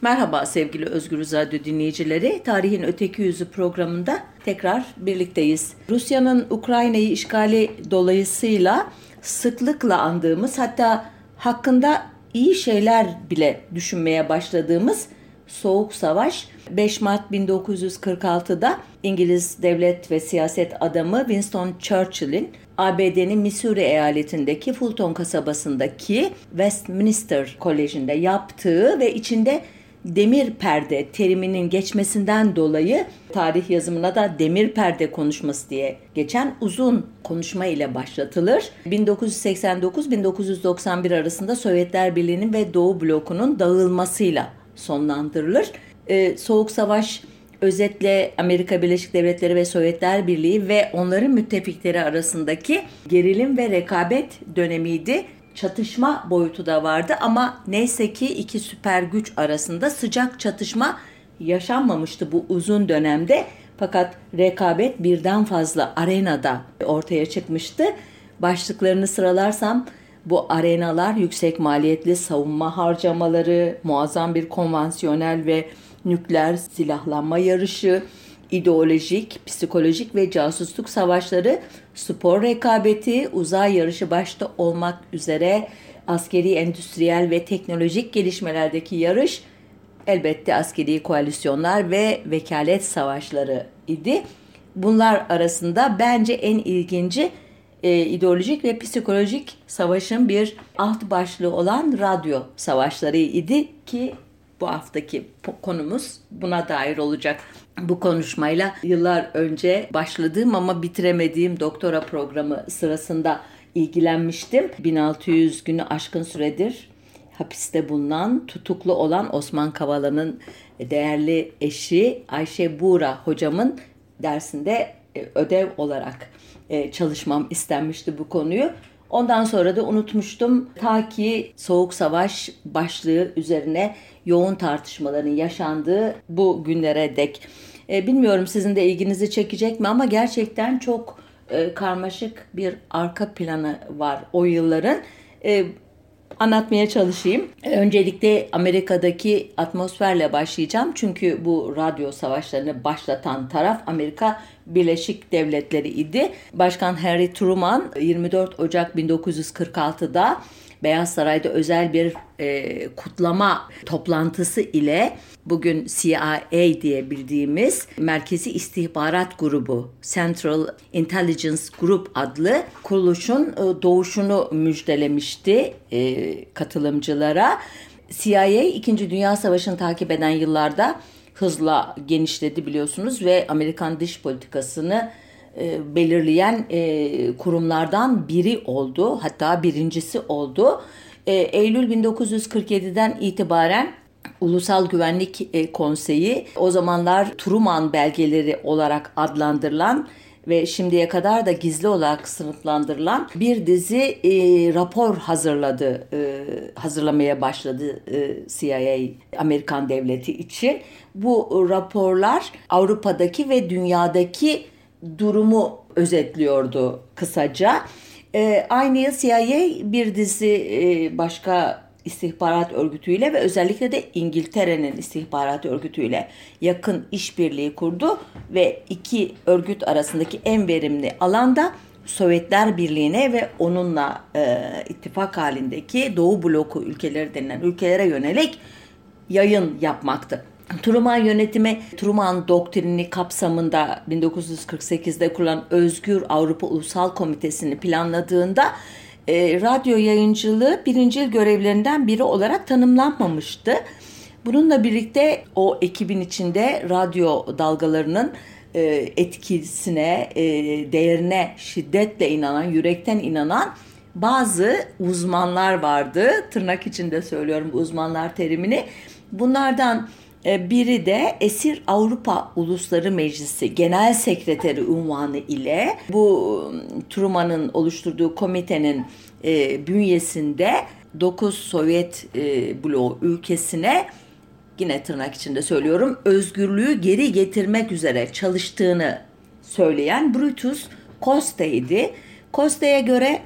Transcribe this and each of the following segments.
Merhaba sevgili Özgür Radyo dinleyicileri. Tarihin Öteki Yüzü programında tekrar birlikteyiz. Rusya'nın Ukrayna'yı işgali dolayısıyla sıklıkla andığımız hatta hakkında iyi şeyler bile düşünmeye başladığımız Soğuk Savaş 5 Mart 1946'da İngiliz devlet ve siyaset adamı Winston Churchill'in ABD'nin Missouri eyaletindeki Fulton kasabasındaki Westminster Koleji'nde yaptığı ve içinde demir perde teriminin geçmesinden dolayı tarih yazımına da demir perde konuşması diye geçen uzun konuşma ile başlatılır. 1989-1991 arasında Sovyetler Birliği'nin ve Doğu blokunun dağılmasıyla sonlandırılır. Ee, Soğuk Savaş özetle Amerika Birleşik Devletleri ve Sovyetler Birliği ve onların müttefikleri arasındaki gerilim ve rekabet dönemiydi çatışma boyutu da vardı ama neyse ki iki süper güç arasında sıcak çatışma yaşanmamıştı bu uzun dönemde. Fakat rekabet birden fazla arenada ortaya çıkmıştı. Başlıklarını sıralarsam bu arenalar yüksek maliyetli savunma harcamaları, muazzam bir konvansiyonel ve nükleer silahlanma yarışı, ideolojik, psikolojik ve casusluk savaşları, spor rekabeti, uzay yarışı başta olmak üzere askeri, endüstriyel ve teknolojik gelişmelerdeki yarış, elbette askeri koalisyonlar ve vekalet savaşları idi. Bunlar arasında bence en ilginci e, ideolojik ve psikolojik savaşın bir alt başlığı olan radyo savaşları idi ki bu haftaki konumuz buna dair olacak. Bu konuşmayla yıllar önce başladığım ama bitiremediğim doktora programı sırasında ilgilenmiştim. 1600 günü aşkın süredir hapiste bulunan, tutuklu olan Osman Kavala'nın değerli eşi Ayşe Buğra hocamın dersinde e, ödev olarak e, çalışmam istenmişti bu konuyu. Ondan sonra da unutmuştum. Ta ki Soğuk Savaş başlığı üzerine yoğun tartışmaların yaşandığı bu günlere dek. E, bilmiyorum sizin de ilginizi çekecek mi ama gerçekten çok e, karmaşık bir arka planı var o yılların. E, anlatmaya çalışayım. Öncelikle Amerika'daki atmosferle başlayacağım. Çünkü bu radyo savaşlarını başlatan taraf Amerika Birleşik Devletleri idi. Başkan Harry Truman 24 Ocak 1946'da Beyaz Saray'da özel bir e, kutlama toplantısı ile bugün CIA diye bildiğimiz Merkezi İstihbarat Grubu Central Intelligence Group adlı kuruluşun e, doğuşunu müjdelemişti e, katılımcılara. CIA 2. Dünya Savaşı'nı takip eden yıllarda hızla genişledi biliyorsunuz ve Amerikan dış politikasını e, belirleyen kurumlardan biri oldu. Hatta birincisi oldu. Eylül 1947'den itibaren Ulusal Güvenlik e, Konseyi o zamanlar Truman belgeleri olarak adlandırılan ve şimdiye kadar da gizli olarak sınıflandırılan bir dizi e, rapor hazırladı, e, hazırlamaya başladı e, CIA Amerikan devleti için. Bu raporlar Avrupa'daki ve dünyadaki durumu özetliyordu kısaca. E, aynı yıl CIA bir dizi e, başka istihbarat örgütüyle ve özellikle de İngiltere'nin istihbarat örgütüyle yakın işbirliği kurdu ve iki örgüt arasındaki en verimli alanda Sovyetler Birliği'ne ve onunla e, ittifak halindeki Doğu bloku ülkeleri denilen ülkelere yönelik yayın yapmaktı. Truman yönetimi Truman doktrini kapsamında 1948'de kurulan Özgür Avrupa Ulusal Komitesi'ni planladığında e, radyo yayıncılığı birincil görevlerinden biri olarak tanımlanmamıştı. Bununla birlikte o ekibin içinde radyo dalgalarının e, etkisine, e, değerine şiddetle inanan, yürekten inanan bazı uzmanlar vardı. Tırnak içinde söylüyorum bu uzmanlar terimini. Bunlardan biri de Esir Avrupa Ulusları Meclisi Genel Sekreteri unvanı ile bu Truman'ın oluşturduğu komitenin e, bünyesinde 9 Sovyet e, bloğu ülkesine yine tırnak içinde söylüyorum özgürlüğü geri getirmek üzere çalıştığını söyleyen Brutus Costa idi. Costa'ya göre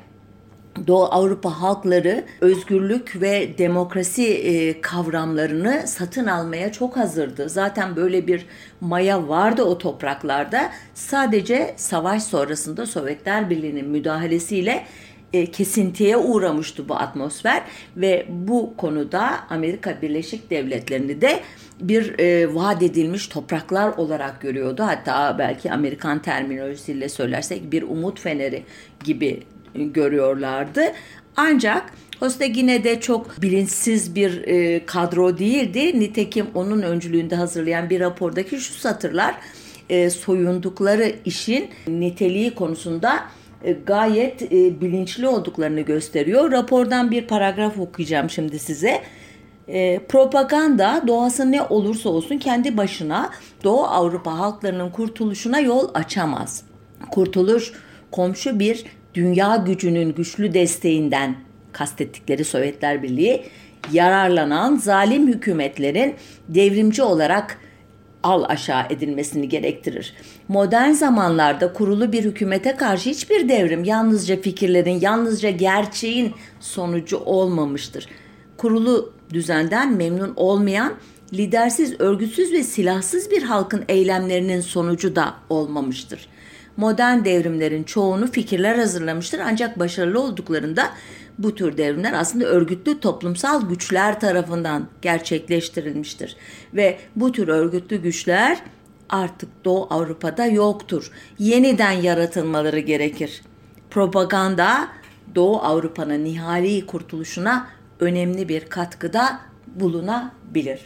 Doğu Avrupa halkları özgürlük ve demokrasi e, kavramlarını satın almaya çok hazırdı. Zaten böyle bir maya vardı o topraklarda. Sadece savaş sonrasında Sovyetler Birliği'nin müdahalesiyle e, kesintiye uğramıştı bu atmosfer ve bu konuda Amerika Birleşik Devletleri'ni de bir e, vaat edilmiş topraklar olarak görüyordu. Hatta belki Amerikan terminolojisiyle söylersek bir umut feneri gibi görüyorlardı. Ancak Hoste yine de çok bilinçsiz bir e, kadro değildi. Nitekim onun öncülüğünde hazırlayan bir rapordaki şu satırlar e, soyundukları işin niteliği konusunda e, gayet e, bilinçli olduklarını gösteriyor. Rapordan bir paragraf okuyacağım şimdi size. E, propaganda doğası ne olursa olsun kendi başına Doğu Avrupa halklarının kurtuluşuna yol açamaz. Kurtuluş komşu bir dünya gücünün güçlü desteğinden kastettikleri Sovyetler Birliği yararlanan zalim hükümetlerin devrimci olarak al aşağı edilmesini gerektirir. Modern zamanlarda kurulu bir hükümete karşı hiçbir devrim yalnızca fikirlerin, yalnızca gerçeğin sonucu olmamıştır. Kurulu düzenden memnun olmayan, lidersiz, örgütsüz ve silahsız bir halkın eylemlerinin sonucu da olmamıştır modern devrimlerin çoğunu fikirler hazırlamıştır ancak başarılı olduklarında bu tür devrimler aslında örgütlü toplumsal güçler tarafından gerçekleştirilmiştir ve bu tür örgütlü güçler artık Doğu Avrupa'da yoktur. Yeniden yaratılmaları gerekir. Propaganda Doğu Avrupa'nın nihai kurtuluşuna önemli bir katkıda bulunabilir.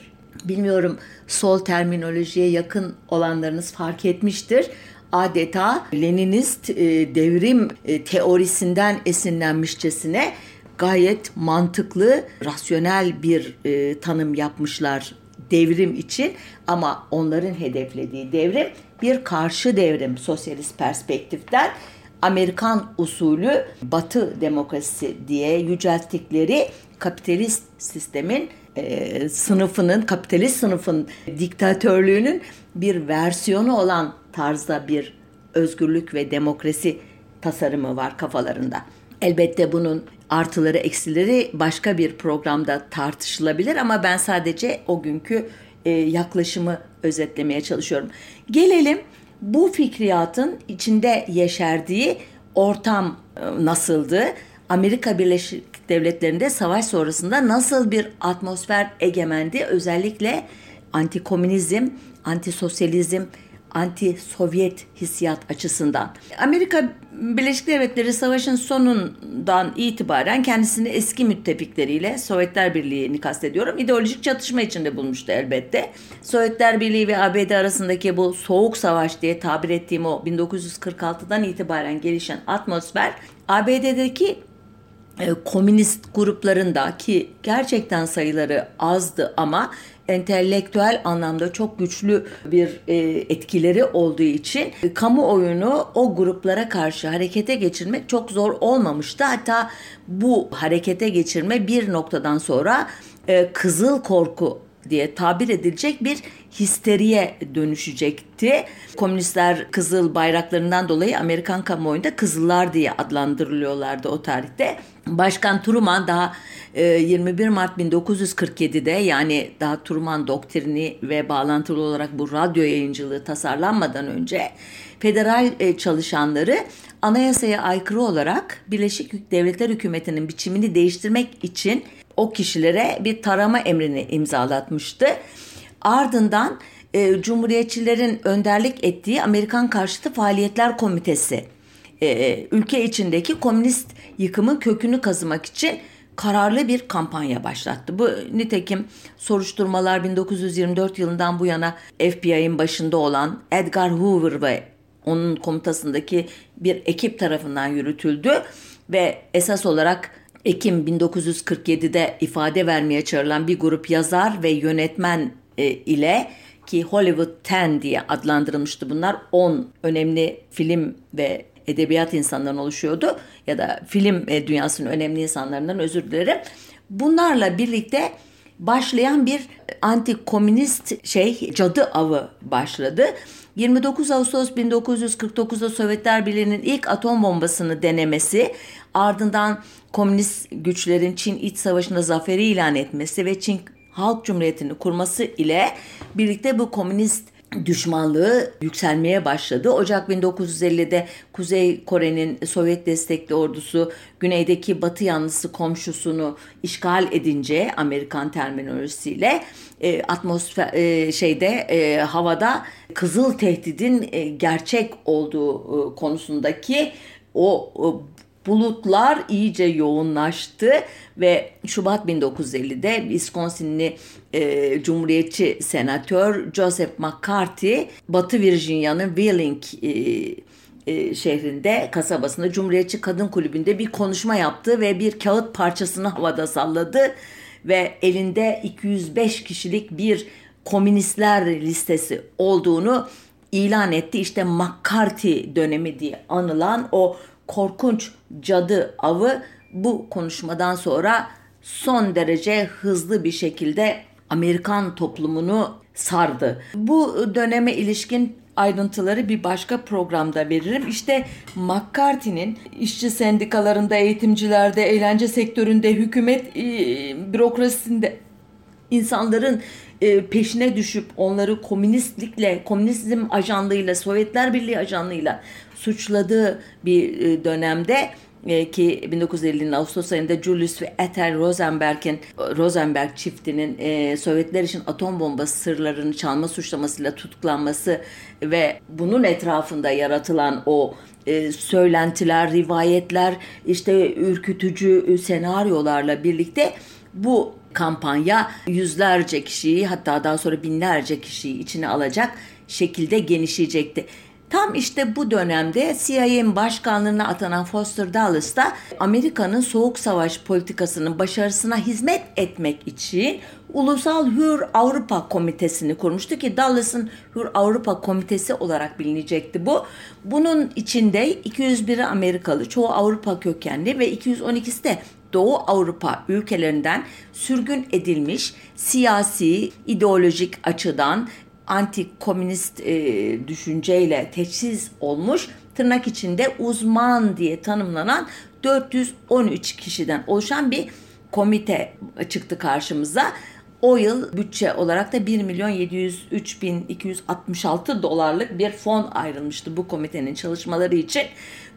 Bilmiyorum sol terminolojiye yakın olanlarınız fark etmiştir adeta Leninist e, devrim e, teorisinden esinlenmişçesine gayet mantıklı, rasyonel bir e, tanım yapmışlar devrim için. Ama onların hedeflediği devrim bir karşı devrim sosyalist perspektiften. Amerikan usulü Batı demokrasisi diye yücelttikleri kapitalist sistemin e, sınıfının, kapitalist sınıfın diktatörlüğünün bir versiyonu olan tarzda bir özgürlük ve demokrasi tasarımı var kafalarında. Elbette bunun artıları eksileri başka bir programda tartışılabilir ama ben sadece o günkü e, yaklaşımı özetlemeye çalışıyorum. Gelelim bu fikriyatın içinde yeşerdiği ortam e, nasıldı? Amerika Birleşik Devletleri'nde savaş sonrasında nasıl bir atmosfer egemendi? Özellikle antikomünizm, antisosyalizm, anti-Sovyet hissiyat açısından. Amerika Birleşik Devletleri savaşın sonundan itibaren kendisini eski müttefikleriyle Sovyetler Birliği'ni kastediyorum. ideolojik çatışma içinde bulmuştu elbette. Sovyetler Birliği ve ABD arasındaki bu soğuk savaş diye tabir ettiğim o 1946'dan itibaren gelişen atmosfer ABD'deki e, komünist gruplarında ki gerçekten sayıları azdı ama entelektüel anlamda çok güçlü bir e, etkileri olduğu için e, kamuoyunu o gruplara karşı harekete geçirmek çok zor olmamıştı. Hatta bu harekete geçirme bir noktadan sonra e, kızıl korku diye tabir edilecek bir histeriye dönüşecekti. Komünistler kızıl bayraklarından dolayı Amerikan kamuoyunda kızıllar diye adlandırılıyorlardı o tarihte. Başkan Truman daha 21 e, Mart 1947'de yani daha Truman doktrini ve bağlantılı olarak bu radyo yayıncılığı tasarlanmadan önce federal e, çalışanları anayasaya aykırı olarak Birleşik Devletler Hükümeti'nin biçimini değiştirmek için o kişilere bir tarama emrini imzalatmıştı. Ardından e, Cumhuriyetçilerin önderlik ettiği Amerikan Karşıtı Faaliyetler Komitesi e, ülke içindeki komünist yıkımın kökünü kazımak için kararlı bir kampanya başlattı. Bu nitekim soruşturmalar 1924 yılından bu yana FBI'nin başında olan Edgar Hoover ve onun komutasındaki bir ekip tarafından yürütüldü ve esas olarak Ekim 1947'de ifade vermeye çağrılan bir grup yazar ve yönetmen e, ile ki Hollywood 10 diye adlandırılmıştı bunlar 10 önemli film ve edebiyat insanlarından oluşuyordu ya da film e, dünyasının önemli insanlarından özür dilerim. Bunlarla birlikte başlayan bir anti-komünist şey cadı avı başladı. 29 Ağustos 1949'da Sovyetler Birliği'nin ilk atom bombasını denemesi, ardından komünist güçlerin Çin İç Savaşı'nda zaferi ilan etmesi ve Çin Halk Cumhuriyeti'ni kurması ile birlikte bu komünist düşmanlığı yükselmeye başladı. Ocak 1950'de Kuzey Kore'nin Sovyet destekli ordusu güneydeki Batı yanlısı komşusunu işgal edince Amerikan terminolojisiyle e, atmosfer e, şeyde e, havada kızıl tehdidin e, gerçek olduğu e, konusundaki o, o bulutlar iyice yoğunlaştı ve Şubat 1950'de Wisconsinli e, Cumhuriyetçi senatör Joseph McCarthy Batı Virginia'nın Wheeling e, e, şehrinde kasabasında Cumhuriyetçi Kadın Kulübü'nde bir konuşma yaptı ve bir kağıt parçasını havada salladı ve elinde 205 kişilik bir komünistler listesi olduğunu ilan etti. İşte McCarthy dönemi diye anılan o korkunç cadı avı bu konuşmadan sonra son derece hızlı bir şekilde Amerikan toplumunu sardı. Bu döneme ilişkin ayrıntıları bir başka programda veririm. İşte McCarthy'nin işçi sendikalarında, eğitimcilerde, eğlence sektöründe, hükümet e, bürokrasisinde insanların e, peşine düşüp onları komünistlikle, komünizm ajanlığıyla, Sovyetler Birliği ajanlığıyla suçladığı bir e, dönemde e, ki 1950'nin Ağustos ayında Julius ve Ethel Rosenberg'in Rosenberg çiftinin e, Sovyetler için atom bombası sırlarını çalma suçlamasıyla tutuklanması ve bunun etrafında yaratılan o e, söylentiler, rivayetler, işte ürkütücü senaryolarla birlikte bu kampanya yüzlerce kişiyi hatta daha sonra binlerce kişiyi içine alacak şekilde genişleyecekti. Tam işte bu dönemde CIA'nin başkanlığına atanan Foster Dulles da Amerika'nın soğuk savaş politikasının başarısına hizmet etmek için Ulusal Hür Avrupa Komitesi'ni kurmuştu ki Dulles'ın Hür Avrupa Komitesi olarak bilinecekti bu. Bunun içinde 201 Amerikalı, çoğu Avrupa kökenli ve 212'si de Doğu Avrupa ülkelerinden sürgün edilmiş siyasi, ideolojik açıdan anti-komünist e, düşünceyle teçhiz olmuş tırnak içinde uzman diye tanımlanan 413 kişiden oluşan bir komite çıktı karşımıza. O yıl bütçe olarak da 1 milyon 703 bin 266 dolarlık bir fon ayrılmıştı bu komitenin çalışmaları için.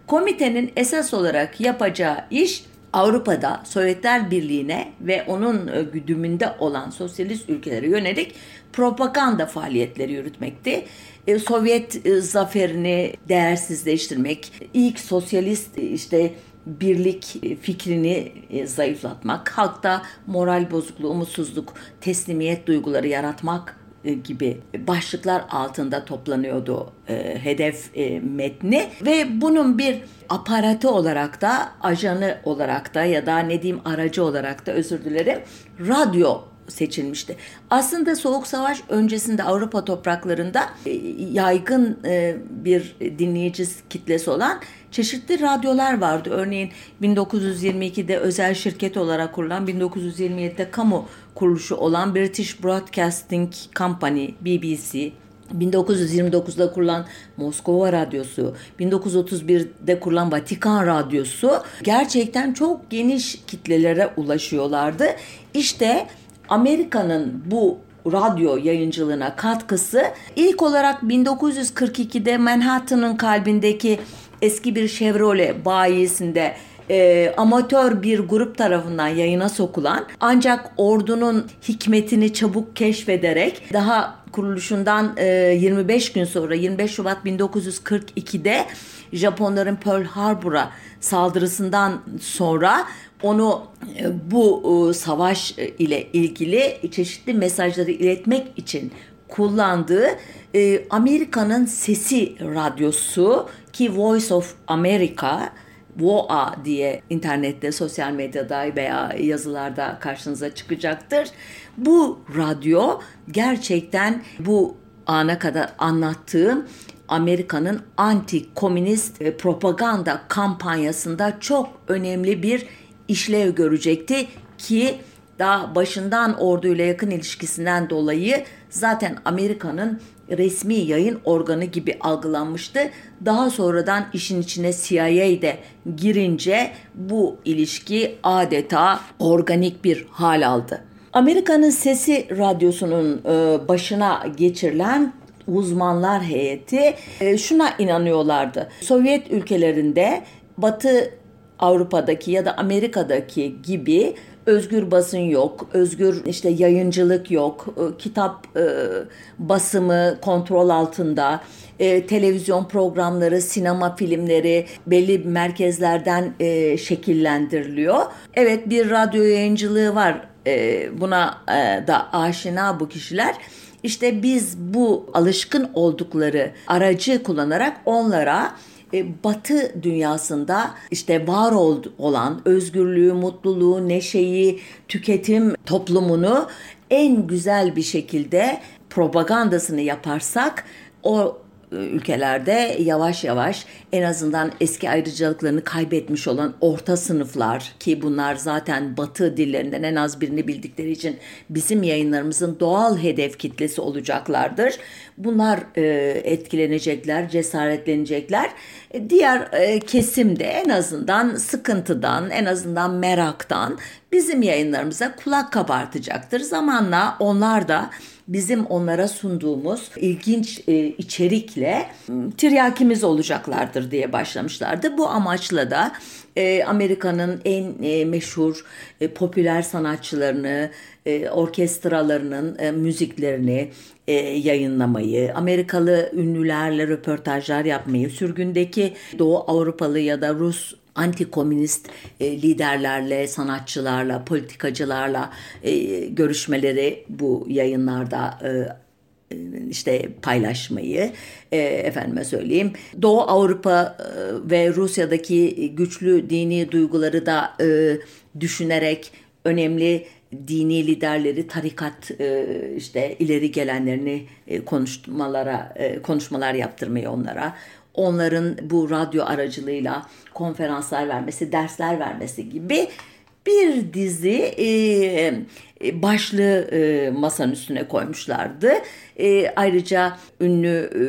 Komitenin esas olarak yapacağı iş Avrupa'da Sovyetler Birliği'ne ve onun e, güdümünde olan sosyalist ülkelere yönelik propaganda faaliyetleri yürütmekti. E, Sovyet e, zaferini değersizleştirmek, ilk sosyalist işte birlik fikrini zayıflatmak, halkta moral bozukluğu, umutsuzluk, teslimiyet duyguları yaratmak gibi başlıklar altında toplanıyordu e, hedef e, metni. Ve bunun bir aparatı olarak da ajanı olarak da ya da ne diyeyim aracı olarak da özür dilerim radyo seçilmişti. Aslında Soğuk Savaş öncesinde Avrupa topraklarında e, yaygın e, bir dinleyici kitlesi olan çeşitli radyolar vardı. Örneğin 1922'de özel şirket olarak kurulan, 1927'de kamu kuruluşu olan British Broadcasting Company, BBC, 1929'da kurulan Moskova Radyosu, 1931'de kurulan Vatikan Radyosu gerçekten çok geniş kitlelere ulaşıyorlardı. İşte Amerika'nın bu radyo yayıncılığına katkısı ilk olarak 1942'de Manhattan'ın kalbindeki eski bir Chevrolet bayisinde e, amatör bir grup tarafından yayına sokulan ancak ordunun hikmetini çabuk keşfederek daha kuruluşundan e, 25 gün sonra 25 Şubat 1942'de Japonların Pearl Harbor'a saldırısından sonra onu e, bu e, savaş ile ilgili çeşitli mesajları iletmek için kullandığı e, Amerika'nın Sesi Radyosu ki Voice of America VOA diye internette, sosyal medyada veya yazılarda karşınıza çıkacaktır. Bu radyo gerçekten bu ana kadar anlattığım Amerika'nın anti-komünist propaganda kampanyasında çok önemli bir işlev görecekti ki daha başından orduyla yakın ilişkisinden dolayı zaten Amerika'nın resmi yayın organı gibi algılanmıştı. Daha sonradan işin içine CIA de girince bu ilişki adeta organik bir hal aldı. Amerika'nın Sesi Radyosu'nun e, başına geçirilen uzmanlar heyeti e, şuna inanıyorlardı. Sovyet ülkelerinde Batı Avrupa'daki ya da Amerika'daki gibi özgür basın yok, özgür işte yayıncılık yok, e, kitap e, basımı kontrol altında, e, televizyon programları, sinema filmleri belli merkezlerden şekillendiriliyor. Evet bir radyo yayıncılığı var, buna da aşina bu kişiler. İşte biz bu alışkın oldukları aracı kullanarak onlara e, Batı dünyasında işte var olan özgürlüğü, mutluluğu, neşeyi, tüketim toplumunu en güzel bir şekilde propagandasını yaparsak o ülkelerde yavaş yavaş en azından eski ayrıcalıklarını kaybetmiş olan orta sınıflar ki bunlar zaten batı dillerinden en az birini bildikleri için bizim yayınlarımızın doğal hedef kitlesi olacaklardır. Bunlar e, etkilenecekler, cesaretlenecekler. E, diğer e, kesim de en azından sıkıntıdan, en azından meraktan bizim yayınlarımıza kulak kabartacaktır. Zamanla onlar da bizim onlara sunduğumuz ilginç e, içerikle tiryakimiz olacaklardır diye başlamışlardı. Bu amaçla da e, Amerika'nın en e, meşhur e, popüler sanatçılarını, e, orkestralarının müziklerini yayınlamayı, Amerikalı ünlülerle röportajlar yapmayı, sürgündeki Doğu Avrupalı ya da Rus anti-komünist e, liderlerle, sanatçılarla, politikacılarla görüşmeleri bu yayınlarda işte paylaşmayı e, efendime söyleyeyim Doğu Avrupa e, ve Rusya'daki güçlü dini duyguları da e, düşünerek önemli dini liderleri tarikat e, işte ileri gelenlerini e, konuşmalara e, konuşmalar yaptırmayı onlara onların bu radyo aracılığıyla konferanslar vermesi, dersler vermesi gibi bir dizi e, e, başlığı e, masanın üstüne koymuşlardı. E, ayrıca ünlü e,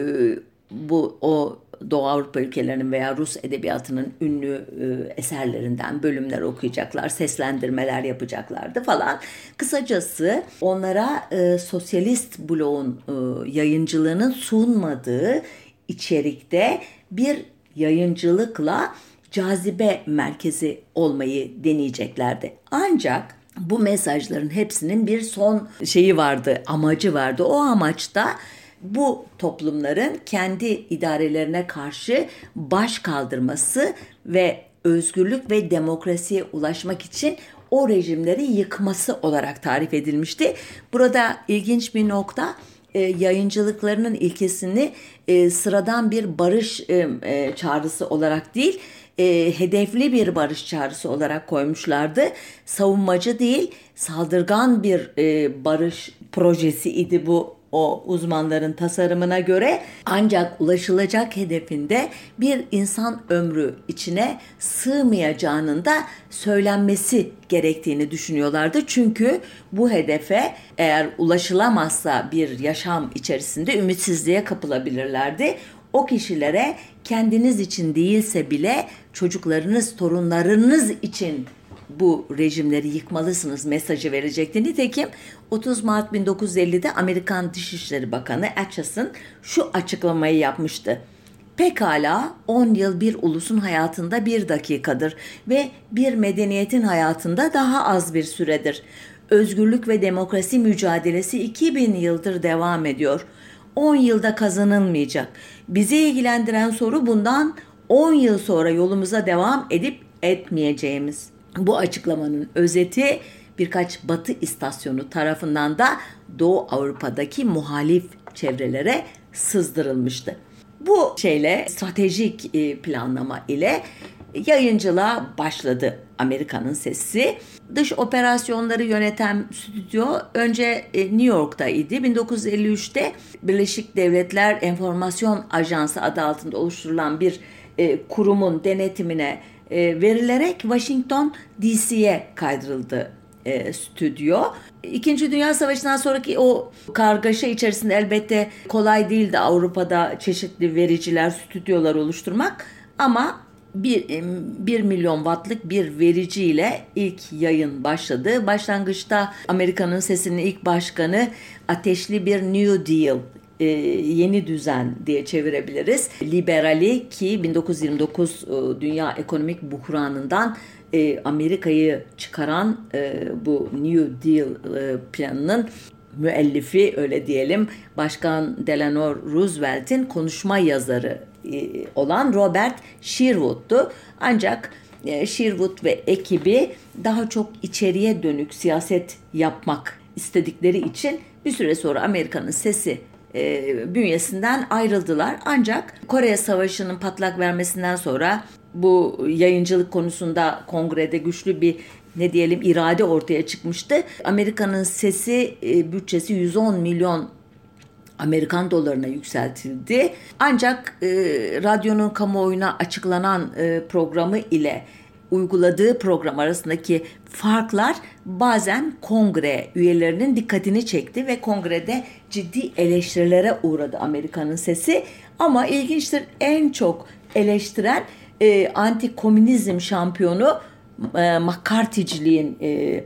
bu o Doğu Avrupa ülkelerinin veya Rus edebiyatının ünlü e, eserlerinden bölümler okuyacaklar, seslendirmeler yapacaklardı falan. Kısacası onlara e, sosyalist bloğun e, yayıncılığının sunmadığı içerikte bir yayıncılıkla cazibe merkezi olmayı deneyeceklerdi. Ancak bu mesajların hepsinin bir son şeyi vardı, amacı vardı. O amaçta bu toplumların kendi idarelerine karşı baş kaldırması ve özgürlük ve demokrasiye ulaşmak için o rejimleri yıkması olarak tarif edilmişti. Burada ilginç bir nokta e, yayıncılıklarının ilkesini e, sıradan bir barış e, çağrısı olarak değil, e, hedefli bir barış çağrısı olarak koymuşlardı. Savunmacı değil, saldırgan bir e, barış projesi idi bu o uzmanların tasarımına göre ancak ulaşılacak hedefinde bir insan ömrü içine sığmayacağının da söylenmesi gerektiğini düşünüyorlardı. Çünkü bu hedefe eğer ulaşılamazsa bir yaşam içerisinde ümitsizliğe kapılabilirlerdi. O kişilere kendiniz için değilse bile çocuklarınız, torunlarınız için bu rejimleri yıkmalısınız mesajı verecekti. Nitekim 30 Mart 1950'de Amerikan Dışişleri Bakanı Acheson şu açıklamayı yapmıştı. Pekala 10 yıl bir ulusun hayatında bir dakikadır ve bir medeniyetin hayatında daha az bir süredir. Özgürlük ve demokrasi mücadelesi 2000 yıldır devam ediyor. 10 yılda kazanılmayacak. Bizi ilgilendiren soru bundan 10 yıl sonra yolumuza devam edip etmeyeceğimiz. Bu açıklamanın özeti birkaç batı istasyonu tarafından da Doğu Avrupa'daki muhalif çevrelere sızdırılmıştı. Bu şeyle stratejik e, planlama ile yayıncılığa başladı Amerika'nın sesi. Dış operasyonları yöneten stüdyo önce e, New York'ta idi. 1953'te Birleşik Devletler Enformasyon Ajansı adı altında oluşturulan bir e, kurumun denetimine e, verilerek Washington DC'ye kaydırıldı stüdyo. İkinci Dünya Savaşı'ndan sonraki o kargaşa içerisinde elbette kolay değildi Avrupa'da çeşitli vericiler, stüdyolar oluşturmak ama bir, bir milyon wattlık bir vericiyle ilk yayın başladı. Başlangıçta Amerika'nın sesinin ilk başkanı ateşli bir New Deal e, yeni düzen diye çevirebiliriz. Liberali ki 1929 e, dünya ekonomik buhranından e, Amerika'yı çıkaran e, bu New Deal e, planının müellifi öyle diyelim Başkan Delano Roosevelt'in konuşma yazarı olan Robert Sherwood'tu. Ancak e, Sherwood ve ekibi daha çok içeriye dönük siyaset yapmak istedikleri için bir süre sonra Amerika'nın sesi e, bünyesinden ayrıldılar. Ancak Kore Savaşı'nın patlak vermesinden sonra bu yayıncılık konusunda kongrede güçlü bir ne diyelim irade ortaya çıkmıştı. Amerika'nın sesi e, bütçesi 110 milyon Amerikan dolarına yükseltildi. Ancak e, radyonun kamuoyuna açıklanan e, programı ile uyguladığı program arasındaki farklar bazen kongre üyelerinin dikkatini çekti ve kongrede ciddi eleştirilere uğradı Amerika'nın sesi. Ama ilginçtir en çok eleştiren e, anti komünizm şampiyonu e, McCarthy'ciliğin e,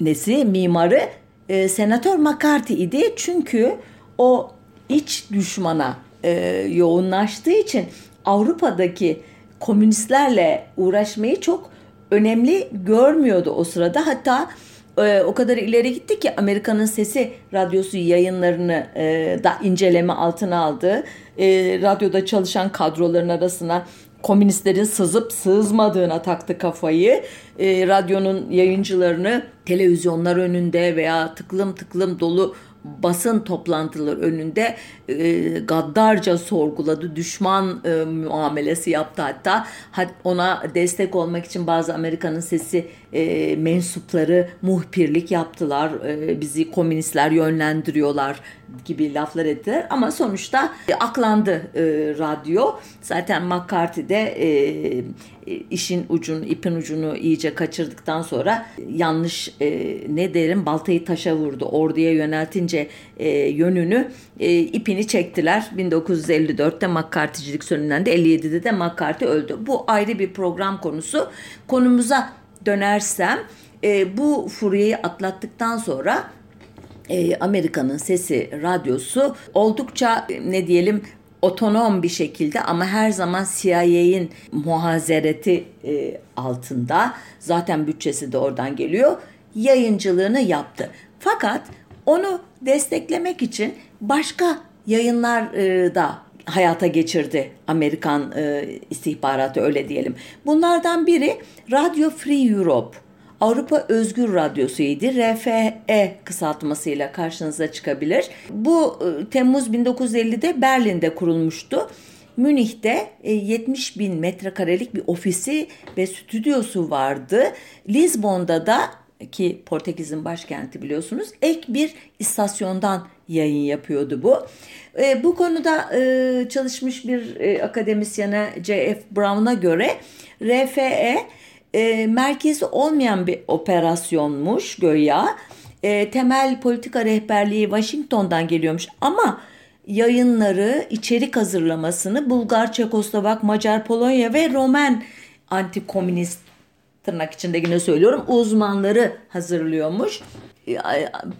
nesi mimarı e, Senatör McCarthy idi. Çünkü o iç düşmana e, yoğunlaştığı için Avrupa'daki komünistlerle uğraşmayı çok önemli görmüyordu o sırada. Hatta e, o kadar ileri gitti ki Amerika'nın Sesi radyosu yayınlarını e, da inceleme altına aldı. E, radyoda çalışan kadroların arasına komünistlerin sızıp sığızmadığına taktı kafayı. E, radyonun yayıncılarını televizyonlar önünde veya tıklım tıklım dolu basın toplantıları önünde e, gaddarca sorguladı. Düşman e, muamelesi yaptı hatta. Ona destek olmak için bazı Amerika'nın sesi e, mensupları muhbirlik yaptılar. E, bizi komünistler yönlendiriyorlar gibi laflar ettiler. Ama sonuçta e, aklandı e, radyo. Zaten McCarthy de e, işin ucunu, ipin ucunu iyice kaçırdıktan sonra yanlış e, ne derim baltayı taşa vurdu. Orduya yöneltince e, yönünü e, ipini çektiler. 1954'te McCarthy'cilik de 57'de de McCarthy öldü. Bu ayrı bir program konusu. Konumuza dönersem e, bu furyayı atlattıktan sonra e, Amerika'nın Sesi radyosu oldukça ne diyelim otonom bir şekilde ama her zaman CIA'in muhazereti e, altında zaten bütçesi de oradan geliyor yayıncılığını yaptı. Fakat onu desteklemek için başka yayınlar e, da hayata geçirdi Amerikan e, istihbaratı öyle diyelim. Bunlardan biri Radio Free Europe. Avrupa Özgür Radyosu'ydu. RFE kısaltmasıyla karşınıza çıkabilir. Bu e, Temmuz 1950'de Berlin'de kurulmuştu. Münih'te 70 e, bin metrekarelik bir ofisi ve stüdyosu vardı. Lisbon'da da ki Portekiz'in başkenti biliyorsunuz ek bir istasyondan yayın yapıyordu bu. E, bu konuda e, çalışmış bir e, akademisyene J.F. Brown'a göre RFE e, merkezi olmayan bir operasyonmuş göya. E, temel politika rehberliği Washington'dan geliyormuş ama yayınları, içerik hazırlamasını Bulgar, Çekoslovak, Macar, Polonya ve Romen antikomünist tırnak içinde yine söylüyorum uzmanları hazırlıyormuş. E,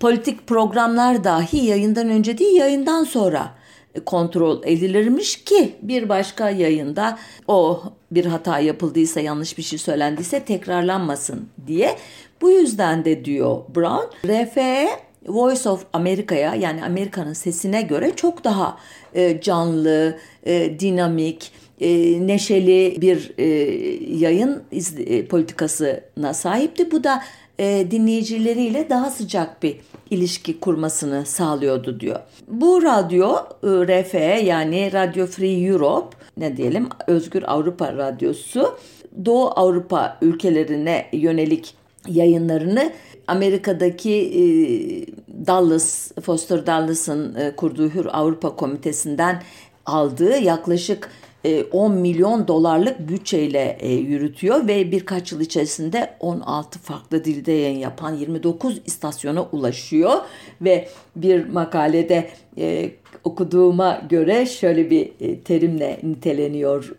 politik programlar dahi yayından önce değil yayından sonra kontrol edilirmiş ki bir başka yayında o bir hata yapıldıysa yanlış bir şey söylendiyse tekrarlanmasın diye. Bu yüzden de diyor Brown RFE Voice of America'ya yani Amerika'nın sesine göre çok daha e, canlı, e, dinamik, e, neşeli bir e, yayın iz, e, politikasına sahipti. Bu da e, dinleyicileriyle daha sıcak bir ilişki kurmasını sağlıyordu diyor. Bu radyo e, RFE yani Radio Free Europe ne diyelim? Özgür Avrupa Radyosu Doğu Avrupa ülkelerine yönelik yayınlarını Amerika'daki e, Dallas, Foster Dallas'ın e, kurduğu Hür Avrupa Komitesi'nden aldığı yaklaşık 10 e, milyon dolarlık bütçeyle e, yürütüyor ve birkaç yıl içerisinde 16 farklı dilde yayın yapan 29 istasyona ulaşıyor ve bir makalede e, okuduğuma göre şöyle bir terimle niteleniyor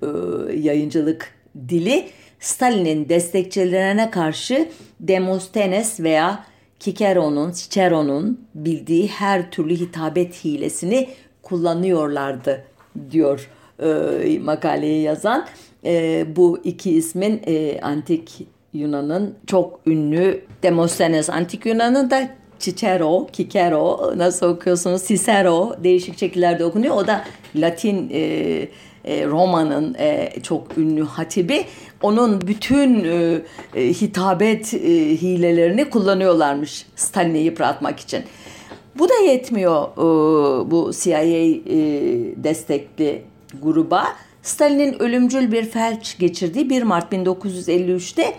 yayıncılık dili. Stalin'in destekçilerine karşı Demosthenes veya Kikero'nun, Cicero'nun bildiği her türlü hitabet hilesini kullanıyorlardı diyor e, makaleyi yazan. E, bu iki ismin e, antik Yunan'ın çok ünlü Demosthenes antik Yunan'ın da Cicero, Kikero nasıl okuyorsunuz? Cicero değişik şekillerde okunuyor. O da Latin e, e, Roma'nın e, çok ünlü hatibi. Onun bütün e, e, hitabet e, hilelerini kullanıyorlarmış Stalin'i yıpratmak için. Bu da yetmiyor e, bu CIA e, destekli gruba. Stalin'in ölümcül bir felç geçirdiği 1 Mart 1953'te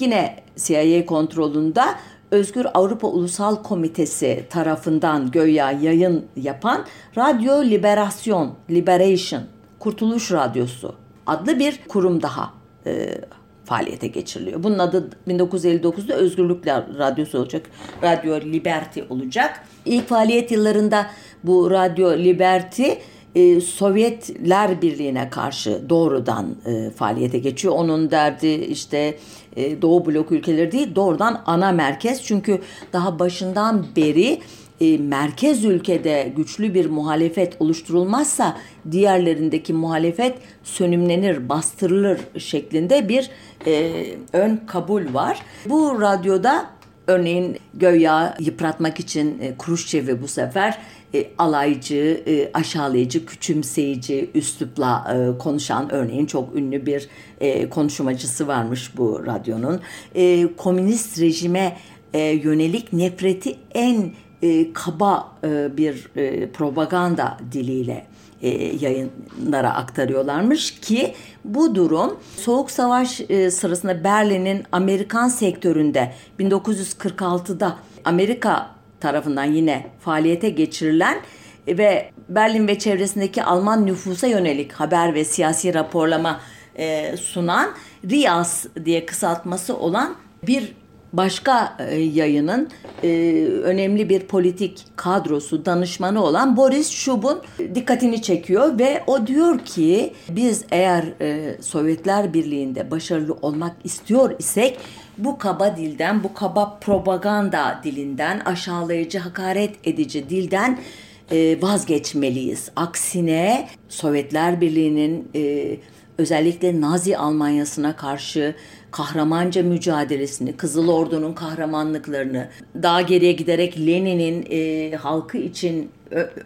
yine CIA kontrolünde Özgür Avrupa Ulusal Komitesi tarafından göya yayın yapan Radyo Liberasyon, Liberation, Kurtuluş Radyosu adlı bir kurum daha e, faaliyete geçiriliyor. Bunun adı 1959'da Özgürlük Radyosu olacak. Radyo Liberty olacak. İlk faaliyet yıllarında bu Radyo Liberty e, Sovyetler Birliği'ne karşı doğrudan e, faaliyete geçiyor. Onun derdi işte e, Doğu blok ülkeleri değil doğrudan ana merkez. Çünkü daha başından beri e, merkez ülkede güçlü bir muhalefet oluşturulmazsa diğerlerindeki muhalefet sönümlenir, bastırılır şeklinde bir e, ön kabul var. Bu radyoda örneğin göya yıpratmak için e, Kruşçev'i bu sefer e, alaycı, e, aşağılayıcı, küçümseyici üslupla e, konuşan örneğin çok ünlü bir konuşmacısı varmış bu radyonun. Komünist rejime yönelik nefreti en kaba bir propaganda diliyle yayınlara aktarıyorlarmış ki bu durum Soğuk Savaş sırasında Berlin'in Amerikan sektöründe 1946'da Amerika tarafından yine faaliyete geçirilen ve Berlin ve çevresindeki Alman nüfusa yönelik haber ve siyasi raporlama e, sunan RIAS diye kısaltması olan bir başka e, yayının e, önemli bir politik kadrosu danışmanı olan Boris Shub'un dikkatini çekiyor ve o diyor ki biz eğer e, Sovyetler Birliği'nde başarılı olmak istiyor isek bu kaba dilden, bu kaba propaganda dilinden, aşağılayıcı, hakaret edici dilden vazgeçmeliyiz. Aksine Sovyetler Birliği'nin özellikle Nazi Almanyası'na karşı kahramanca mücadelesini, Kızıl Ordu'nun kahramanlıklarını, daha geriye giderek Lenin'in e, halkı için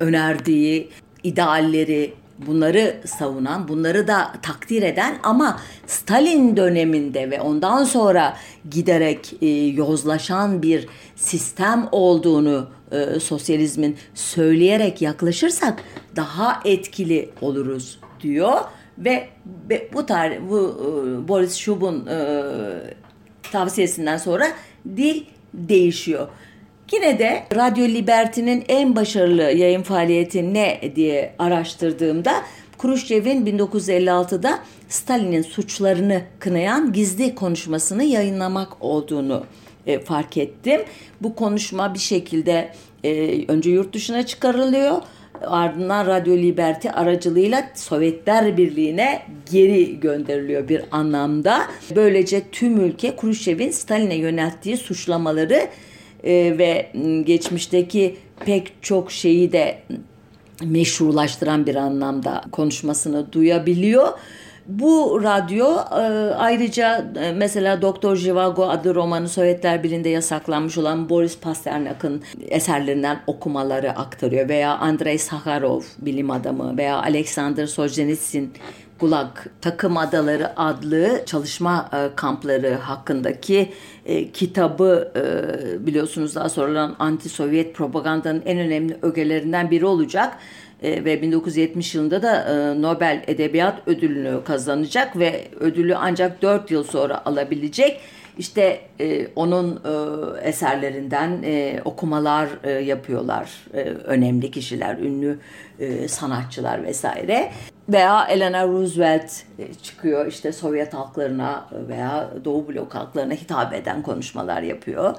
önerdiği idealleri, bunları savunan, bunları da takdir eden ama Stalin döneminde ve ondan sonra giderek e, yozlaşan bir sistem olduğunu e, sosyalizmin söyleyerek yaklaşırsak daha etkili oluruz diyor ve, bu tarih bu e, Boris Schub'un e, tavsiyesinden sonra dil değişiyor. Yine de Radyo Liberty'nin en başarılı yayın faaliyeti ne diye araştırdığımda Khrushchev'in 1956'da Stalin'in suçlarını kınayan gizli konuşmasını yayınlamak olduğunu e, fark ettim. Bu konuşma bir şekilde e, önce yurt dışına çıkarılıyor ardından Radyo Liberty aracılığıyla Sovyetler Birliği'ne geri gönderiliyor bir anlamda. Böylece tüm ülke Khrushchev'in Stalin'e yönelttiği suçlamaları e, ve geçmişteki pek çok şeyi de meşrulaştıran bir anlamda konuşmasını duyabiliyor. Bu radyo e, ayrıca e, mesela Doktor Jivago adlı romanı Sovyetler Birliği'nde yasaklanmış olan Boris Pasternak'ın eserlerinden okumaları aktarıyor veya Andrei Sakharov bilim adamı veya Alexander Solzhenitsyn Gulag Takım Adaları adlı çalışma e, kampları hakkındaki e, kitabı e, biliyorsunuz daha sonradan anti-Sovyet propagandanın en önemli ögelerinden biri olacak. E, ve 1970 yılında da e, Nobel Edebiyat Ödülünü kazanacak ve ödülü ancak 4 yıl sonra alabilecek. İşte e, onun e, eserlerinden e, okumalar e, yapıyorlar e, önemli kişiler, ünlü e, sanatçılar vesaire. Veya Eleanor Roosevelt e, çıkıyor işte Sovyet halklarına veya Doğu blok halklarına hitap eden konuşmalar yapıyor.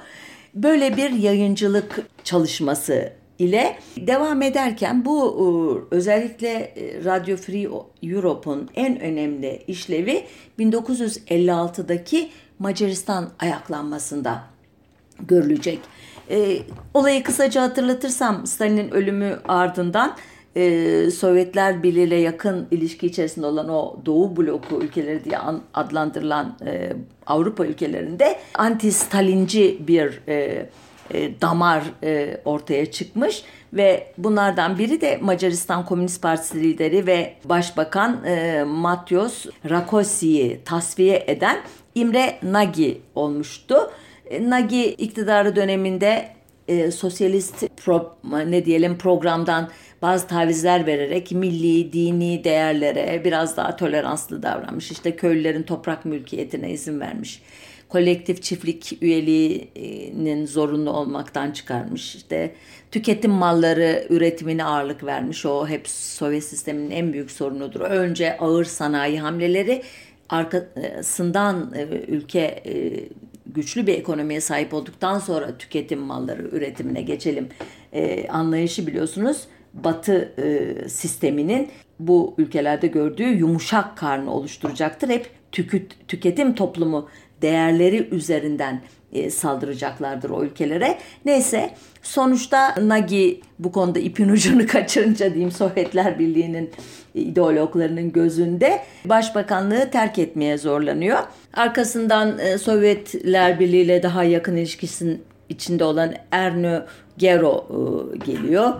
Böyle bir yayıncılık çalışması ile devam ederken bu e, özellikle e, Radio Free Europe'un en önemli işlevi 1956'daki Macaristan ayaklanmasında görülecek. E, olayı kısaca hatırlatırsam Stalin'in ölümü ardından Sovyetler Birliği ile yakın ilişki içerisinde olan o Doğu bloku ülkeleri diye adlandırılan Avrupa ülkelerinde anti-Stalinci bir e, e, damar e, ortaya çıkmış ve bunlardan biri de Macaristan Komünist Partisi lideri ve Başbakan e, Matyos Rakosi'yi tasfiye eden İmre Nagy olmuştu. Nagy iktidarı döneminde sosyalist pro, ne diyelim programdan bazı tavizler vererek milli, dini değerlere biraz daha toleranslı davranmış. İşte köylülerin toprak mülkiyetine izin vermiş. Kolektif çiftlik üyeliğinin zorunlu olmaktan çıkarmış. İşte tüketim malları üretimine ağırlık vermiş. O hep Sovyet sisteminin en büyük sorunudur. Önce ağır sanayi hamleleri arkasından e, ülke e, güçlü bir ekonomiye sahip olduktan sonra tüketim malları üretimine geçelim e, anlayışı biliyorsunuz. Batı sisteminin bu ülkelerde gördüğü yumuşak karnı oluşturacaktır. Hep tüküt, tüketim toplumu değerleri üzerinden e, saldıracaklardır o ülkelere. Neyse sonuçta Nagi bu konuda ipin ucunu kaçırınca diyeyim Sovyetler Birliği'nin ideologlarının gözünde başbakanlığı terk etmeye zorlanıyor. Arkasından e, Sovyetler Birliği ile daha yakın ilişkisinin içinde olan Erno Gero e, geliyor.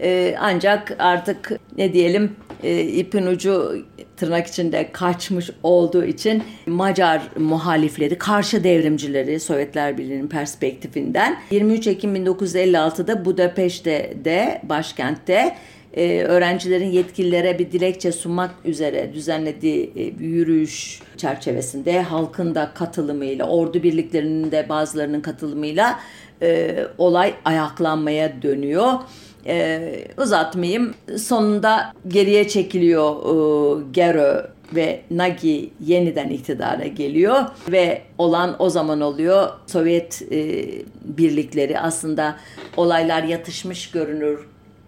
E, ancak artık ne diyelim e, ipin ucu tırnak içinde kaçmış olduğu için Macar muhalifleri, karşı devrimcileri Sovyetler Birliği'nin perspektifinden 23 Ekim 1956'da Budapeşte de başkentte e, öğrencilerin yetkililere bir dilekçe sunmak üzere düzenlediği e, yürüyüş çerçevesinde halkın da katılımıyla, ordu birliklerinin de bazılarının katılımıyla e, olay ayaklanmaya dönüyor. E, uzatmayayım. Sonunda geriye çekiliyor e, Gero ve Nagy yeniden iktidara geliyor ve olan o zaman oluyor. Sovyet e, birlikleri aslında olaylar yatışmış görünür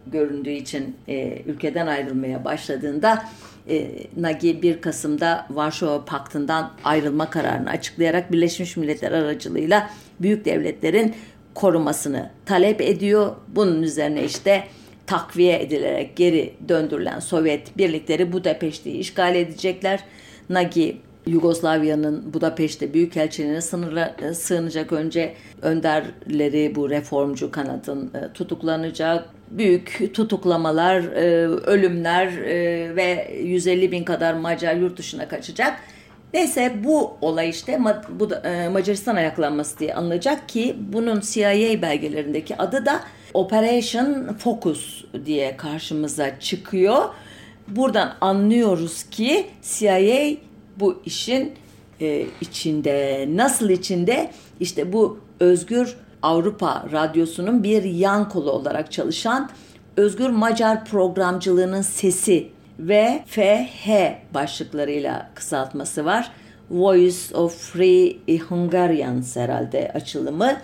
göründüğü için e, ülkeden ayrılmaya başladığında e, Nagy 1 Kasım'da Varşova Paktı'ndan ayrılma kararını açıklayarak Birleşmiş Milletler aracılığıyla büyük devletlerin korumasını talep ediyor. Bunun üzerine işte takviye edilerek geri döndürülen Sovyet birlikleri Budapeşte'yi işgal edecekler. Nagy Yugoslavya'nın Budapeşte Büyükelçiliğine sınırla, sığınacak önce önderleri bu reformcu kanadın e, tutuklanacak. Büyük tutuklamalar, e, ölümler e, ve 150 bin kadar Macar yurt dışına kaçacak. Neyse bu olay işte bu da, e, Macaristan ayaklanması diye anılacak ki bunun CIA belgelerindeki adı da Operation Focus diye karşımıza çıkıyor. Buradan anlıyoruz ki CIA bu işin e, içinde. Nasıl içinde? İşte bu Özgür Avrupa Radyosu'nun bir yan kolu olarak çalışan Özgür Macar programcılığının sesi ve FH başlıklarıyla kısaltması var. Voice of Free Hungarians herhalde açılımı.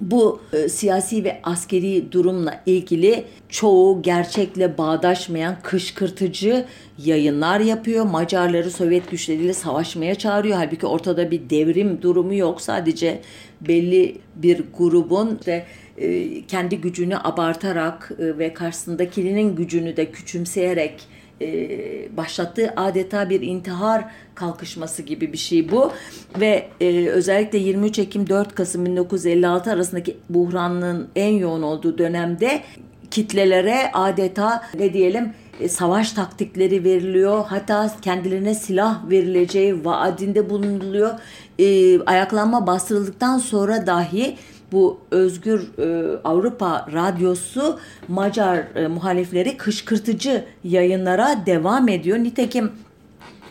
Bu e, siyasi ve askeri durumla ilgili çoğu gerçekle bağdaşmayan kışkırtıcı yayınlar yapıyor. Macarları Sovyet güçleriyle savaşmaya çağırıyor. Halbuki ortada bir devrim durumu yok. Sadece belli bir grubun işte e, kendi gücünü abartarak e, ve karşısındakinin gücünü de küçümseyerek e, başlattığı adeta bir intihar kalkışması gibi bir şey bu ve e, özellikle 23 Ekim 4 Kasım 1956 arasındaki buhranın en yoğun olduğu dönemde kitlelere adeta ne diyelim e, savaş taktikleri veriliyor. Hatta kendilerine silah verileceği vaadinde bulunuluyor. E, ayaklanma bastırıldıktan sonra dahi bu Özgür e, Avrupa Radyosu Macar e, muhalifleri kışkırtıcı yayınlara devam ediyor. Nitekim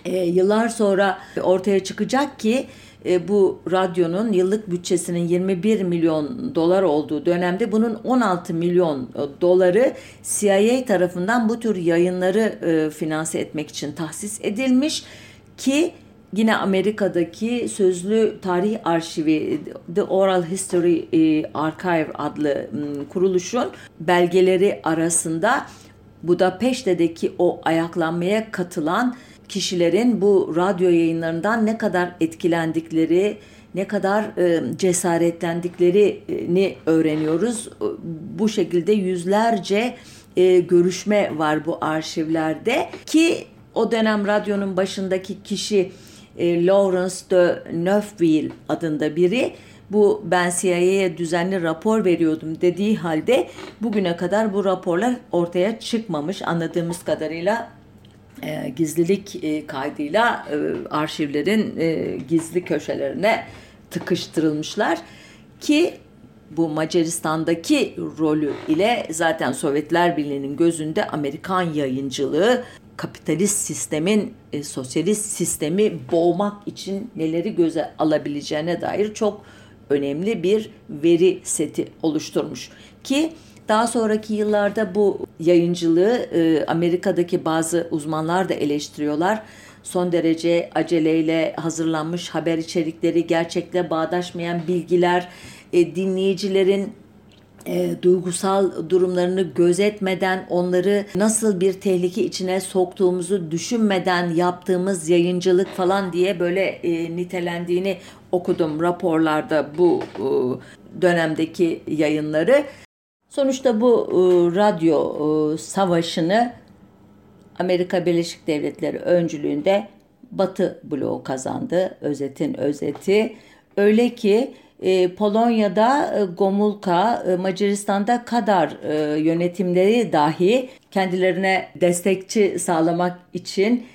e, yıllar sonra ortaya çıkacak ki e, bu radyonun yıllık bütçesinin 21 milyon dolar olduğu dönemde bunun 16 milyon e, doları CIA tarafından bu tür yayınları e, finanse etmek için tahsis edilmiş ki yine Amerika'daki sözlü tarih arşivi The Oral History Archive adlı kuruluşun belgeleri arasında Budapeşte'deki o ayaklanmaya katılan kişilerin bu radyo yayınlarından ne kadar etkilendikleri, ne kadar e, cesaretlendiklerini öğreniyoruz. Bu şekilde yüzlerce e, görüşme var bu arşivlerde ki o dönem radyonun başındaki kişi e, Lawrence de Neufville adında biri. Bu ben CIA'ye düzenli rapor veriyordum dediği halde bugüne kadar bu raporlar ortaya çıkmamış. Anladığımız kadarıyla e, gizlilik e, kaydıyla e, arşivlerin e, gizli köşelerine tıkıştırılmışlar. Ki bu Macaristan'daki rolü ile zaten Sovyetler Birliği'nin gözünde Amerikan yayıncılığı kapitalist sistemin e, sosyalist sistemi boğmak için neleri göze alabileceğine dair çok önemli bir veri seti oluşturmuş ki daha sonraki yıllarda bu yayıncılığı e, Amerika'daki bazı uzmanlar da eleştiriyorlar. Son derece aceleyle hazırlanmış haber içerikleri, gerçekle bağdaşmayan bilgiler, e, dinleyicilerin e, duygusal durumlarını gözetmeden onları nasıl bir tehlike içine soktuğumuzu düşünmeden yaptığımız yayıncılık falan diye böyle e, nitelendiğini okudum raporlarda bu e, dönemdeki yayınları. Sonuçta bu e, radyo e, savaşını Amerika Birleşik Devletleri öncülüğünde Batı bloğu kazandı. Özetin özeti. Öyle ki e, Polonya'da Gomulka, Macaristan'da Kadar yönetimleri dahi kendilerine destekçi sağlamak için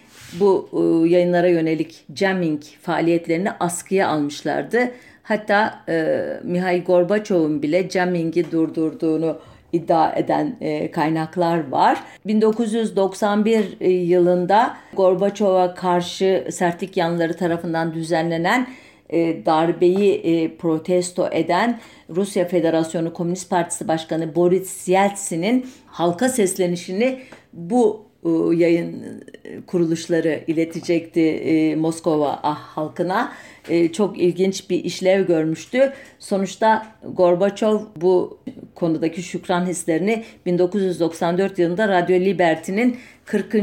bu yayınlara yönelik jamming faaliyetlerini askıya almışlardı. Hatta e, Mihail Gorbaçov'un bile jamming'i durdurduğunu iddia eden e, kaynaklar var. 1991 e, yılında Gorbaçov'a karşı sertlik yanları tarafından düzenlenen e, darbeyi e, protesto eden Rusya Federasyonu Komünist Partisi Başkanı Boris Yeltsin'in halka seslenişini bu e, yayın kuruluşları iletecekti Moskova ah, halkına. Çok ilginç bir işlev görmüştü. Sonuçta Gorbaçov bu konudaki şükran hislerini 1994 yılında Radyo Liberty'nin 40.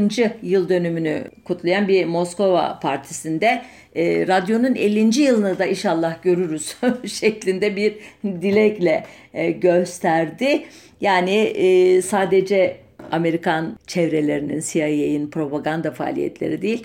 yıl dönümünü kutlayan bir Moskova partisinde e, radyonun 50. yılını da inşallah görürüz şeklinde bir dilekle e, gösterdi. Yani e, sadece Amerikan çevrelerinin, CIA'in propaganda faaliyetleri değil,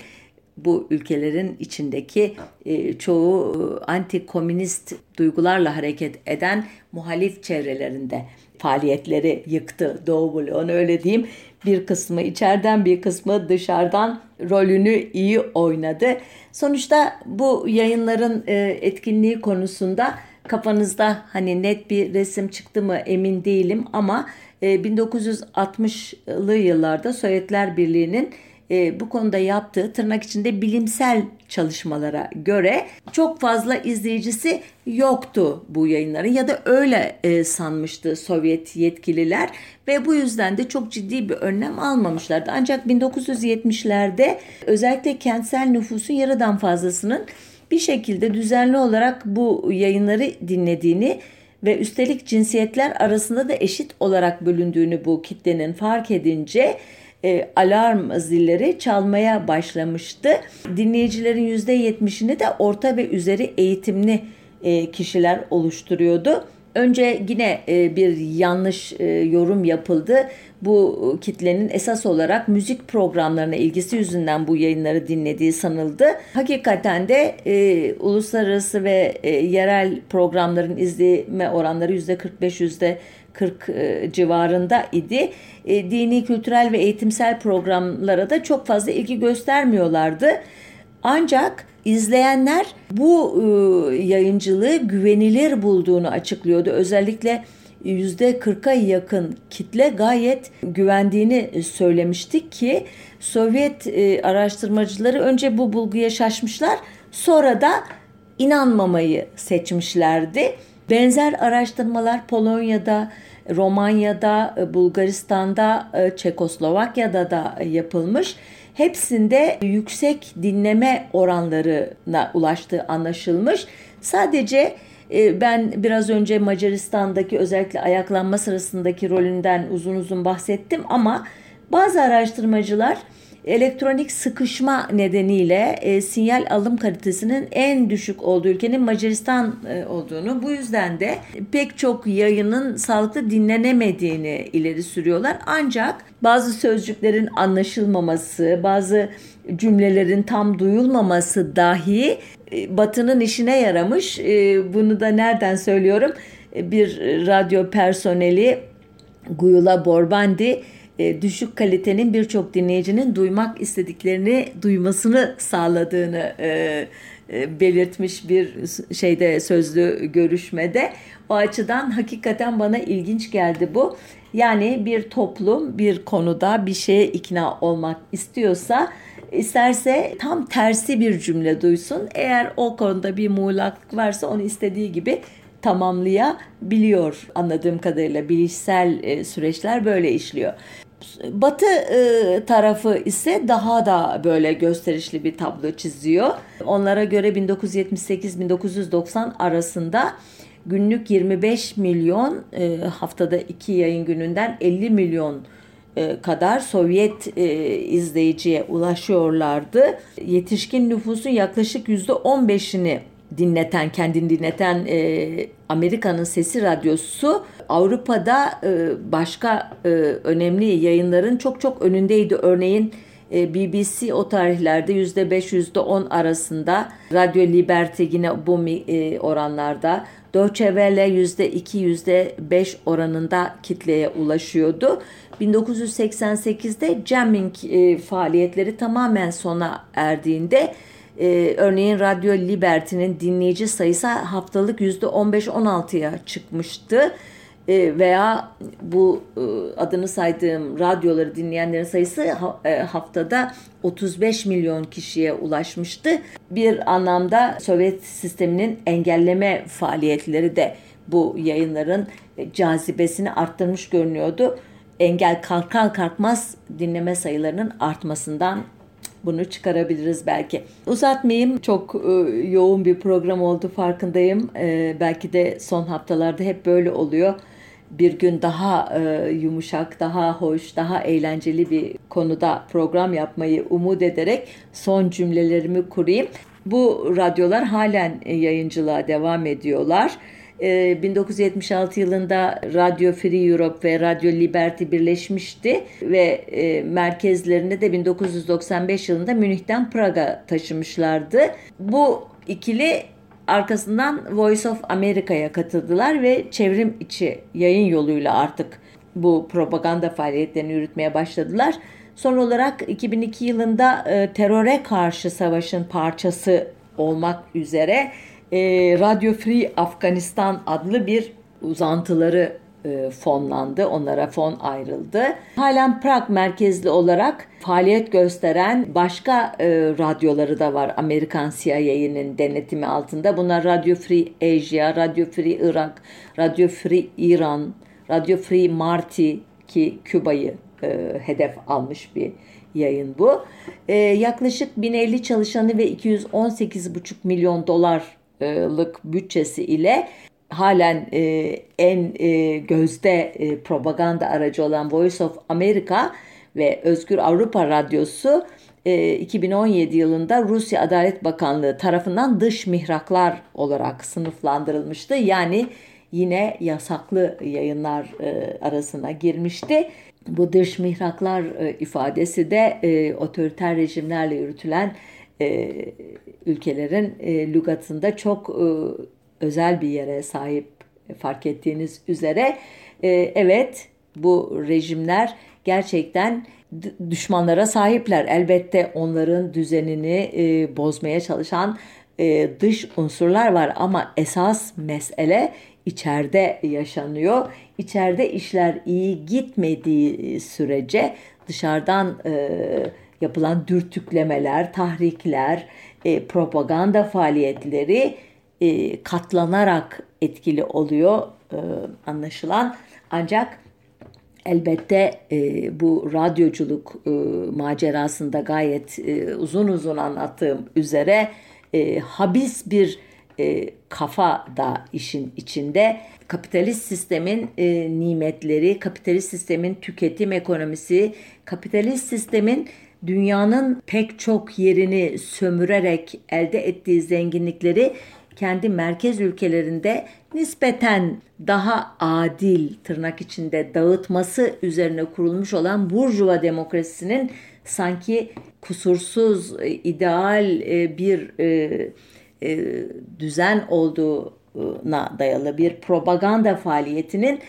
bu ülkelerin içindeki e, çoğu e, anti-komünist duygularla hareket eden muhalif çevrelerinde faaliyetleri yıktı Doğu Bloğu'nu öyle diyeyim. Bir kısmı içeriden bir kısmı dışarıdan rolünü iyi oynadı. Sonuçta bu yayınların e, etkinliği konusunda kafanızda hani net bir resim çıktı mı emin değilim ama 1960'lı yıllarda Sovyetler Birliği'nin e, bu konuda yaptığı tırnak içinde bilimsel çalışmalara göre çok fazla izleyicisi yoktu bu yayınların ya da öyle e, sanmıştı Sovyet yetkililer ve bu yüzden de çok ciddi bir önlem almamışlardı. Ancak 1970'lerde özellikle kentsel nüfusun yarıdan fazlasının bir şekilde düzenli olarak bu yayınları dinlediğini ve üstelik cinsiyetler arasında da eşit olarak bölündüğünü bu kitlenin fark edince e, alarm zilleri çalmaya başlamıştı. Dinleyicilerin %70'ini de orta ve üzeri eğitimli e, kişiler oluşturuyordu. Önce yine e, bir yanlış e, yorum yapıldı. Bu kitlenin esas olarak müzik programlarına ilgisi yüzünden bu yayınları dinlediği sanıldı. Hakikaten de e, uluslararası ve e, yerel programların izleme oranları %45 yüzde 40 e, civarında idi. E, dini, kültürel ve eğitimsel programlara da çok fazla ilgi göstermiyorlardı. Ancak izleyenler bu e, yayıncılığı güvenilir bulduğunu açıklıyordu. Özellikle %40'a yakın kitle gayet güvendiğini söylemiştik ki Sovyet araştırmacıları önce bu bulguya şaşmışlar sonra da inanmamayı seçmişlerdi. Benzer araştırmalar Polonya'da, Romanya'da, e, Bulgaristan'da, e, Çekoslovakya'da da yapılmış. Hepsinde yüksek dinleme oranlarına ulaştığı anlaşılmış. Sadece e, ben biraz önce Macaristan'daki özellikle ayaklanma sırasındaki rolünden uzun uzun bahsettim ama bazı araştırmacılar elektronik sıkışma nedeniyle e, sinyal alım kalitesinin en düşük olduğu ülkenin Macaristan e, olduğunu bu yüzden de pek çok yayının sağlıklı dinlenemediğini ileri sürüyorlar. Ancak bazı sözcüklerin anlaşılmaması, bazı cümlelerin tam duyulmaması dahi e, Batı'nın işine yaramış. E, bunu da nereden söylüyorum? E, bir radyo personeli Guyula Borbandi e, düşük kalitenin birçok dinleyicinin duymak istediklerini duymasını sağladığını e, e, belirtmiş bir şeyde sözlü görüşmede. O açıdan hakikaten bana ilginç geldi bu. Yani bir toplum bir konuda bir şeye ikna olmak istiyorsa isterse tam tersi bir cümle duysun. Eğer o konuda bir muğlaklık varsa onu istediği gibi tamamlayabiliyor anladığım kadarıyla bilişsel e, süreçler böyle işliyor. Batı e, tarafı ise daha da böyle gösterişli bir tablo çiziyor. Onlara göre 1978-1990 arasında günlük 25 milyon e, haftada iki yayın gününden 50 milyon kadar Sovyet e, izleyiciye ulaşıyorlardı. Yetişkin nüfusun yaklaşık %15'ini dinleten, kendini dinleten e, Amerika'nın Sesi Radyosu Avrupa'da e, başka e, önemli yayınların çok çok önündeydi. Örneğin e, BBC o tarihlerde %5 %10 arasında Radyo Liberty yine bu e, oranlarda Deutsche Welle %2 %5 oranında kitleye ulaşıyordu. 1988'de jamming e, faaliyetleri tamamen sona erdiğinde ee, örneğin Radyo Liberty'nin dinleyici sayısı haftalık %15-16'ya çıkmıştı. Ee, veya bu e, adını saydığım radyoları dinleyenlerin sayısı ha, e, haftada 35 milyon kişiye ulaşmıştı. Bir anlamda Sovyet sisteminin engelleme faaliyetleri de bu yayınların cazibesini arttırmış görünüyordu. Engel kalkar kalkmaz dinleme sayılarının artmasından bunu çıkarabiliriz belki. Uzatmayayım. Çok e, yoğun bir program oldu farkındayım. E, belki de son haftalarda hep böyle oluyor. Bir gün daha e, yumuşak, daha hoş, daha eğlenceli bir konuda program yapmayı umut ederek son cümlelerimi kurayım. Bu radyolar halen yayıncılığa devam ediyorlar. 1976 ee, yılında Radio Free Europe ve Radio Liberty birleşmişti ve e, merkezlerini de 1995 yılında Münih'ten Praga taşımışlardı. Bu ikili arkasından Voice of America'ya katıldılar ve çevrim içi yayın yoluyla artık bu propaganda faaliyetlerini yürütmeye başladılar. Son olarak 2002 yılında e, teröre karşı savaşın parçası olmak üzere e, Radio Free Afganistan adlı bir uzantıları e, fonlandı. Onlara fon ayrıldı. Halen Prag merkezli olarak faaliyet gösteren başka e, radyoları da var Amerikan CIA'nın denetimi altında. Bunlar Radio Free Asia, Radio Free Irak, Radio Free İran, Radio Free Marti ki Küba'yı e, hedef almış bir yayın bu. E, yaklaşık 1050 çalışanı ve 218,5 milyon dolar lık bütçesi ile halen e, en e, gözde e, propaganda aracı olan Voice of America ve Özgür Avrupa Radyosu e, 2017 yılında Rusya Adalet Bakanlığı tarafından dış mihraklar olarak sınıflandırılmıştı. Yani yine yasaklı yayınlar e, arasına girmişti. Bu dış mihraklar e, ifadesi de e, otoriter rejimlerle yürütülen e, ülkelerin e, lügatında çok e, özel bir yere sahip fark ettiğiniz üzere. E, evet bu rejimler gerçekten düşmanlara sahipler. Elbette onların düzenini e, bozmaya çalışan e, dış unsurlar var ama esas mesele içeride yaşanıyor. İçeride işler iyi gitmediği sürece dışarıdan e, yapılan dürtüklemeler, tahrikler, e, propaganda faaliyetleri e, katlanarak etkili oluyor e, anlaşılan. Ancak elbette e, bu radyoculuk e, macerasında gayet e, uzun uzun anlattığım üzere e, habis bir e, kafa da işin içinde. Kapitalist sistemin e, nimetleri, kapitalist sistemin tüketim ekonomisi, kapitalist sistemin dünyanın pek çok yerini sömürerek elde ettiği zenginlikleri kendi merkez ülkelerinde nispeten daha adil tırnak içinde dağıtması üzerine kurulmuş olan Burjuva demokrasisinin sanki kusursuz, e, ideal e, bir e, düzen olduğuna dayalı bir propaganda faaliyetinin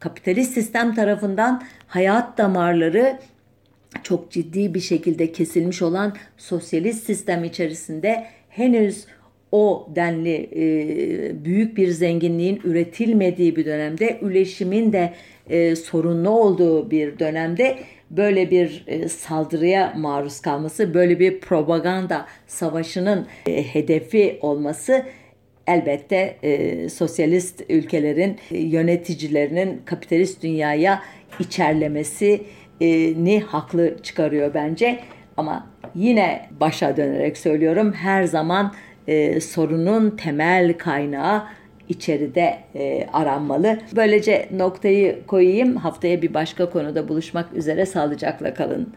kapitalist sistem tarafından hayat damarları çok ciddi bir şekilde kesilmiş olan sosyalist sistem içerisinde henüz o denli e, büyük bir zenginliğin üretilmediği bir dönemde, üleşimin de e, sorunlu olduğu bir dönemde böyle bir e, saldırıya maruz kalması, böyle bir propaganda savaşının e, hedefi olması elbette e, sosyalist ülkelerin e, yöneticilerinin kapitalist dünyaya içerlemesi ni haklı çıkarıyor bence. Ama yine başa dönerek söylüyorum her zaman e, sorunun temel kaynağı içeride e, aranmalı. Böylece noktayı koyayım. Haftaya bir başka konuda buluşmak üzere sağlıcakla kalın.